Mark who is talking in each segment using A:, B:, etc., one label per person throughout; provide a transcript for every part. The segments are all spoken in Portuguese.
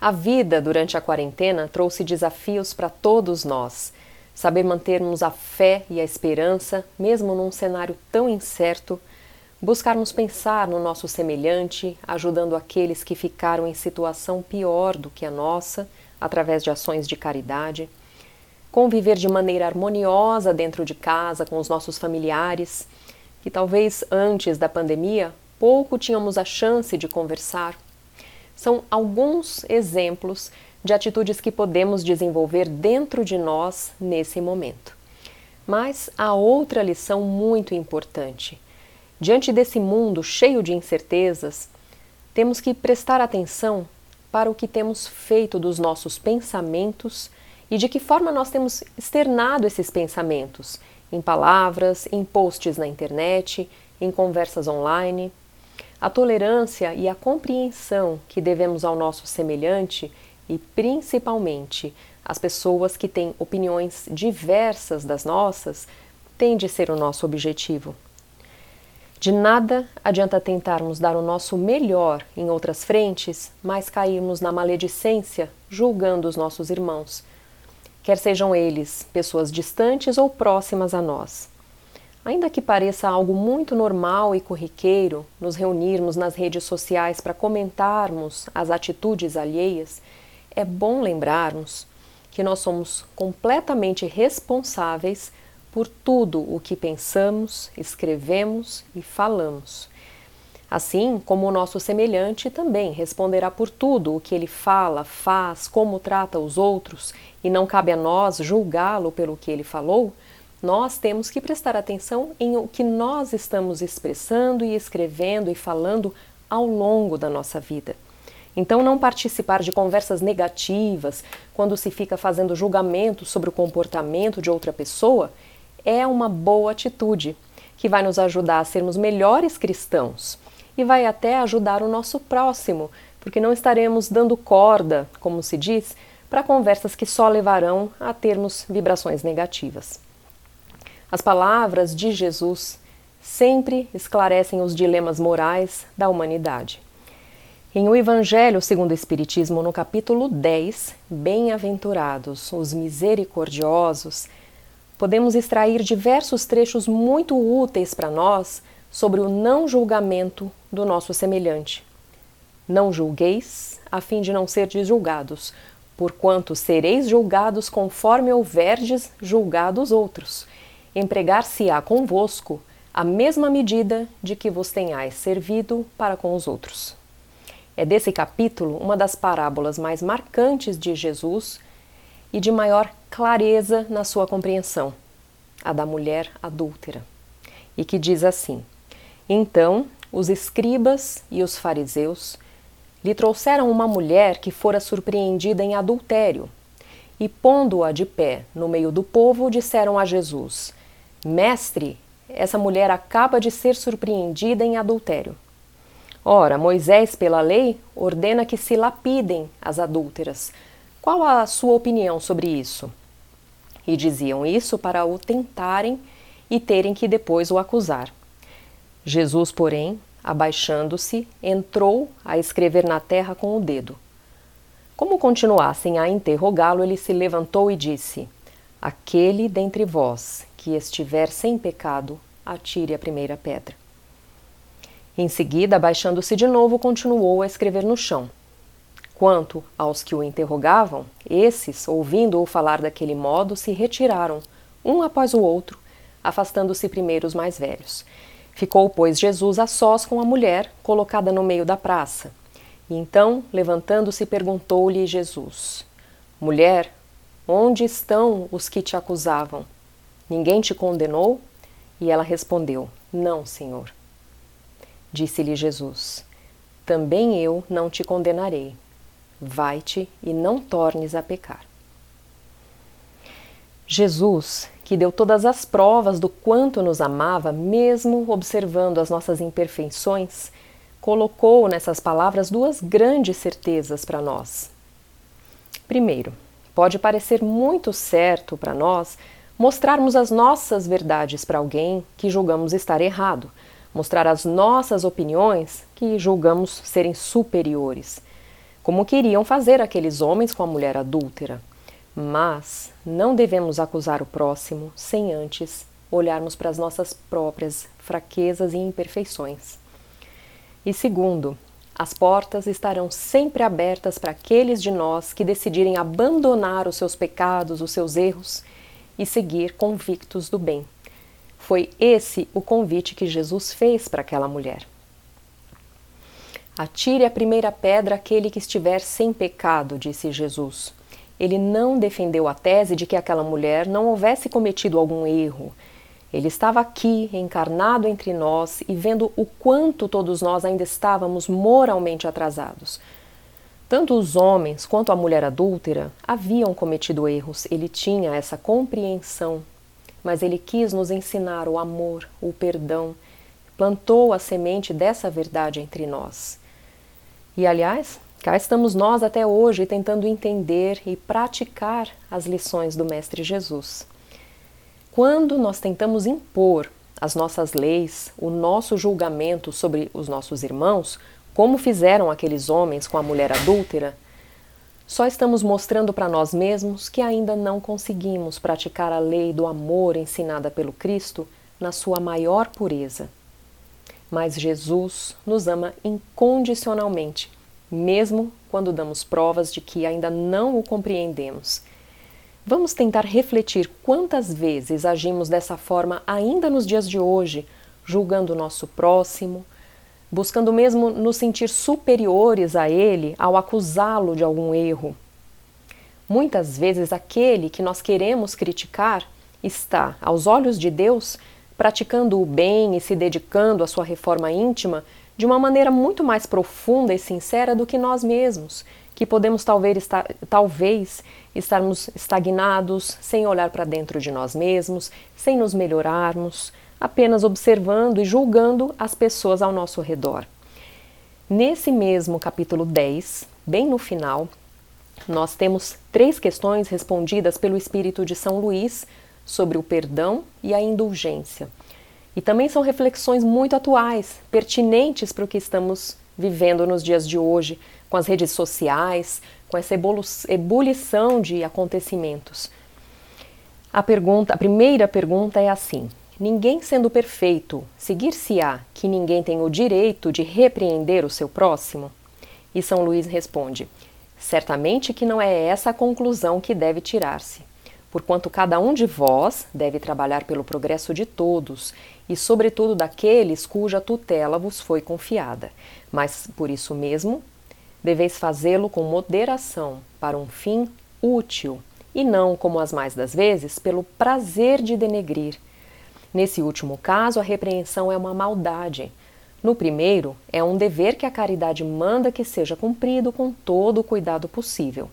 A: A vida durante a quarentena trouxe desafios para todos nós. Saber mantermos a fé e a esperança, mesmo num cenário tão incerto, buscarmos pensar no nosso semelhante, ajudando aqueles que ficaram em situação pior do que a nossa, através de ações de caridade, conviver de maneira harmoniosa dentro de casa com os nossos familiares, que talvez antes da pandemia pouco tínhamos a chance de conversar são alguns exemplos de atitudes que podemos desenvolver dentro de nós nesse momento. Mas há outra lição muito importante. Diante desse mundo cheio de incertezas, temos que prestar atenção para o que temos feito dos nossos pensamentos e de que forma nós temos externado esses pensamentos em palavras, em posts na internet, em conversas online. A tolerância e a compreensão que devemos ao nosso semelhante e principalmente às pessoas que têm opiniões diversas das nossas tem de ser o nosso objetivo. De nada adianta tentarmos dar o nosso melhor em outras frentes, mas cairmos na maledicência julgando os nossos irmãos, quer sejam eles pessoas distantes ou próximas a nós. Ainda que pareça algo muito normal e corriqueiro nos reunirmos nas redes sociais para comentarmos as atitudes alheias, é bom lembrarmos que nós somos completamente responsáveis por tudo o que pensamos, escrevemos e falamos. Assim como o nosso semelhante também responderá por tudo o que ele fala, faz, como trata os outros, e não cabe a nós julgá-lo pelo que ele falou, nós temos que prestar atenção em o que nós estamos expressando e escrevendo e falando ao longo da nossa vida. Então, não participar de conversas negativas quando se fica fazendo julgamento sobre o comportamento de outra pessoa é uma boa atitude que vai nos ajudar a sermos melhores cristãos e vai até ajudar o nosso próximo, porque não estaremos dando corda, como se diz, para conversas que só levarão a termos vibrações negativas. As palavras de Jesus sempre esclarecem os dilemas morais da humanidade. Em O Evangelho segundo o Espiritismo, no capítulo 10, Bem-aventurados os misericordiosos, podemos extrair diversos trechos muito úteis para nós sobre o não julgamento do nosso semelhante. Não julgueis, a fim de não serdes julgados, porquanto sereis julgados conforme houverdes julgado os outros empregar-se-á convosco a mesma medida de que vos tenhais servido para com os outros. É desse capítulo uma das parábolas mais marcantes de Jesus e de maior clareza na sua compreensão, a da mulher adúltera, e que diz assim: Então os escribas e os fariseus lhe trouxeram uma mulher que fora surpreendida em adultério, e pondo-a de pé no meio do povo, disseram a Jesus: Mestre, essa mulher acaba de ser surpreendida em adultério. Ora, Moisés, pela lei, ordena que se lapidem as adúlteras. Qual a sua opinião sobre isso? E diziam isso para o tentarem e terem que depois o acusar. Jesus, porém, abaixando-se, entrou a escrever na terra com o dedo. Como continuassem a interrogá-lo, ele se levantou e disse: Aquele dentre vós que estiver sem pecado, atire a primeira pedra. Em seguida, abaixando-se de novo, continuou a escrever no chão. Quanto aos que o interrogavam, esses, ouvindo-o falar daquele modo, se retiraram, um após o outro, afastando-se primeiro os mais velhos. Ficou, pois, Jesus a sós com a mulher, colocada no meio da praça. E então, levantando-se, perguntou-lhe Jesus: Mulher, onde estão os que te acusavam? Ninguém te condenou? E ela respondeu: Não, Senhor. Disse-lhe Jesus: Também eu não te condenarei. Vai-te e não tornes a pecar. Jesus, que deu todas as provas do quanto nos amava, mesmo observando as nossas imperfeições, colocou nessas palavras duas grandes certezas para nós. Primeiro, pode parecer muito certo para nós mostrarmos as nossas verdades para alguém que julgamos estar errado, mostrar as nossas opiniões que julgamos serem superiores. como queriam fazer aqueles homens com a mulher adúltera. Mas não devemos acusar o próximo sem antes olharmos para as nossas próprias fraquezas e imperfeições. E segundo, as portas estarão sempre abertas para aqueles de nós que decidirem abandonar os seus pecados, os seus erros e seguir convictos do bem. Foi esse o convite que Jesus fez para aquela mulher. Atire a primeira pedra aquele que estiver sem pecado, disse Jesus. Ele não defendeu a tese de que aquela mulher não houvesse cometido algum erro. Ele estava aqui, encarnado entre nós e vendo o quanto todos nós ainda estávamos moralmente atrasados. Tanto os homens quanto a mulher adúltera haviam cometido erros, ele tinha essa compreensão, mas ele quis nos ensinar o amor, o perdão, plantou a semente dessa verdade entre nós. E aliás, cá estamos nós até hoje tentando entender e praticar as lições do Mestre Jesus. Quando nós tentamos impor as nossas leis, o nosso julgamento sobre os nossos irmãos, como fizeram aqueles homens com a mulher adúltera, só estamos mostrando para nós mesmos que ainda não conseguimos praticar a lei do amor ensinada pelo Cristo na sua maior pureza. Mas Jesus nos ama incondicionalmente, mesmo quando damos provas de que ainda não o compreendemos. Vamos tentar refletir quantas vezes agimos dessa forma ainda nos dias de hoje, julgando o nosso próximo, buscando mesmo nos sentir superiores a ele ao acusá-lo de algum erro. Muitas vezes aquele que nós queremos criticar está, aos olhos de Deus, praticando o bem e se dedicando à sua reforma íntima de uma maneira muito mais profunda e sincera do que nós mesmos, que podemos talvez, estar, talvez estarmos estagnados, sem olhar para dentro de nós mesmos, sem nos melhorarmos, apenas observando e julgando as pessoas ao nosso redor. Nesse mesmo capítulo 10, bem no final, nós temos três questões respondidas pelo Espírito de São Luís sobre o perdão e a indulgência. E também são reflexões muito atuais, pertinentes para o que estamos vivendo nos dias de hoje, com as redes sociais, com essa ebulição de acontecimentos. A pergunta, a primeira pergunta é assim: Ninguém sendo perfeito, seguir-se-á que ninguém tem o direito de repreender o seu próximo? E São Luís responde: Certamente que não é essa a conclusão que deve tirar-se, porquanto cada um de vós deve trabalhar pelo progresso de todos, e sobretudo daqueles cuja tutela vos foi confiada. Mas por isso mesmo, deveis fazê-lo com moderação, para um fim útil, e não, como as mais das vezes, pelo prazer de denegrir Nesse último caso, a repreensão é uma maldade. No primeiro, é um dever que a caridade manda que seja cumprido com todo o cuidado possível.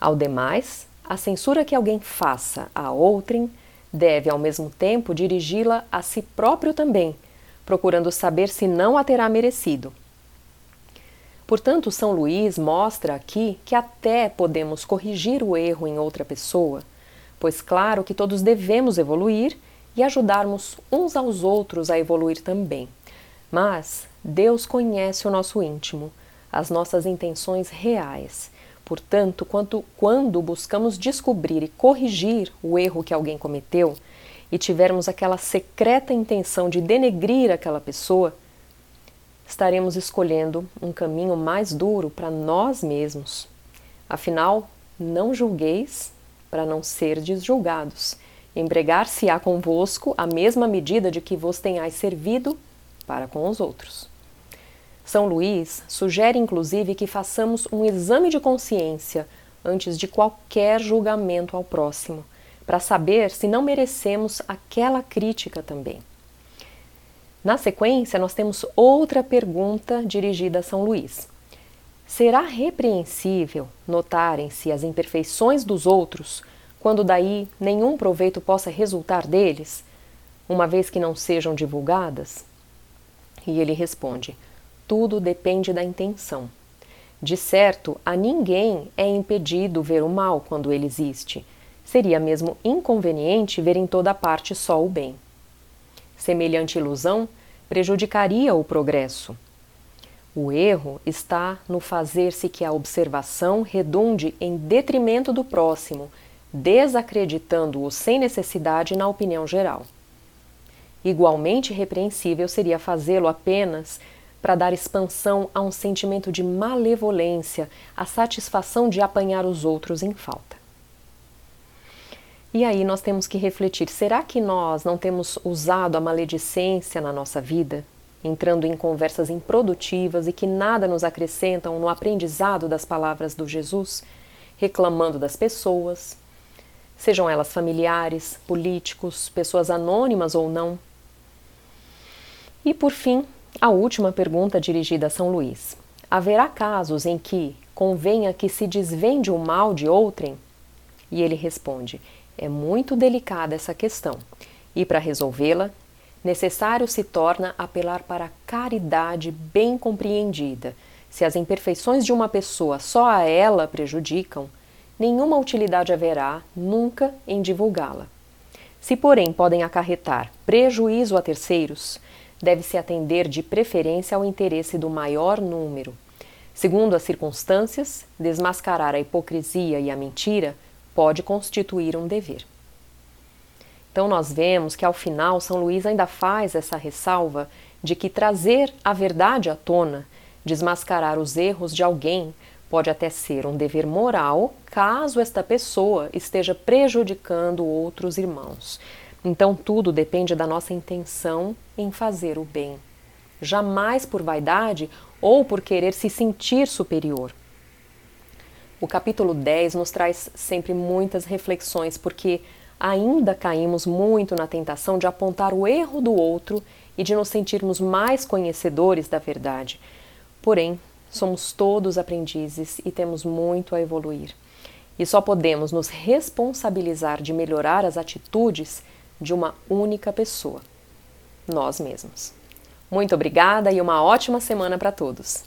A: Ao demais, a censura que alguém faça a outrem deve, ao mesmo tempo, dirigi-la a si próprio também, procurando saber se não a terá merecido. Portanto, São Luís mostra aqui que até podemos corrigir o erro em outra pessoa, pois, claro que todos devemos evoluir e ajudarmos uns aos outros a evoluir também. Mas Deus conhece o nosso íntimo, as nossas intenções reais. Portanto, quando, quando buscamos descobrir e corrigir o erro que alguém cometeu e tivermos aquela secreta intenção de denegrir aquela pessoa, estaremos escolhendo um caminho mais duro para nós mesmos. Afinal, não julgueis para não serdes julgados. Empregar-se-á convosco a mesma medida de que vos tenhais servido para com os outros. São Luís sugere inclusive que façamos um exame de consciência antes de qualquer julgamento ao próximo, para saber se não merecemos aquela crítica também. Na sequência, nós temos outra pergunta dirigida a São Luís. Será repreensível notarem-se as imperfeições dos outros quando daí nenhum proveito possa resultar deles, uma vez que não sejam divulgadas? E ele responde: tudo depende da intenção. De certo, a ninguém é impedido ver o mal quando ele existe. Seria mesmo inconveniente ver em toda parte só o bem. Semelhante ilusão prejudicaria o progresso. O erro está no fazer-se que a observação redunde em detrimento do próximo, desacreditando-o sem necessidade na opinião geral. Igualmente repreensível seria fazê-lo apenas para dar expansão a um sentimento de malevolência, a satisfação de apanhar os outros em falta. E aí nós temos que refletir: será que nós não temos usado a maledicência na nossa vida, entrando em conversas improdutivas e que nada nos acrescentam no aprendizado das palavras do Jesus, reclamando das pessoas, sejam elas familiares, políticos, pessoas anônimas ou não? E por fim, a última pergunta dirigida a São Luís: Haverá casos em que convenha que se desvende o mal de outrem? E ele responde: É muito delicada essa questão, e para resolvê-la, necessário se torna apelar para a caridade bem compreendida. Se as imperfeições de uma pessoa só a ela prejudicam, nenhuma utilidade haverá nunca em divulgá-la. Se, porém, podem acarretar prejuízo a terceiros, deve-se atender de preferência ao interesse do maior número. Segundo as circunstâncias, desmascarar a hipocrisia e a mentira pode constituir um dever. Então, nós vemos que ao final São Luís ainda faz essa ressalva de que trazer a verdade à tona, desmascarar os erros de alguém, pode até ser um dever moral caso esta pessoa esteja prejudicando outros irmãos. Então tudo depende da nossa intenção em fazer o bem, jamais por vaidade ou por querer se sentir superior. O capítulo 10 nos traz sempre muitas reflexões, porque ainda caímos muito na tentação de apontar o erro do outro e de nos sentirmos mais conhecedores da verdade. Porém, somos todos aprendizes e temos muito a evoluir. E só podemos nos responsabilizar de melhorar as atitudes de uma única pessoa, nós mesmos. Muito obrigada e uma ótima semana para todos!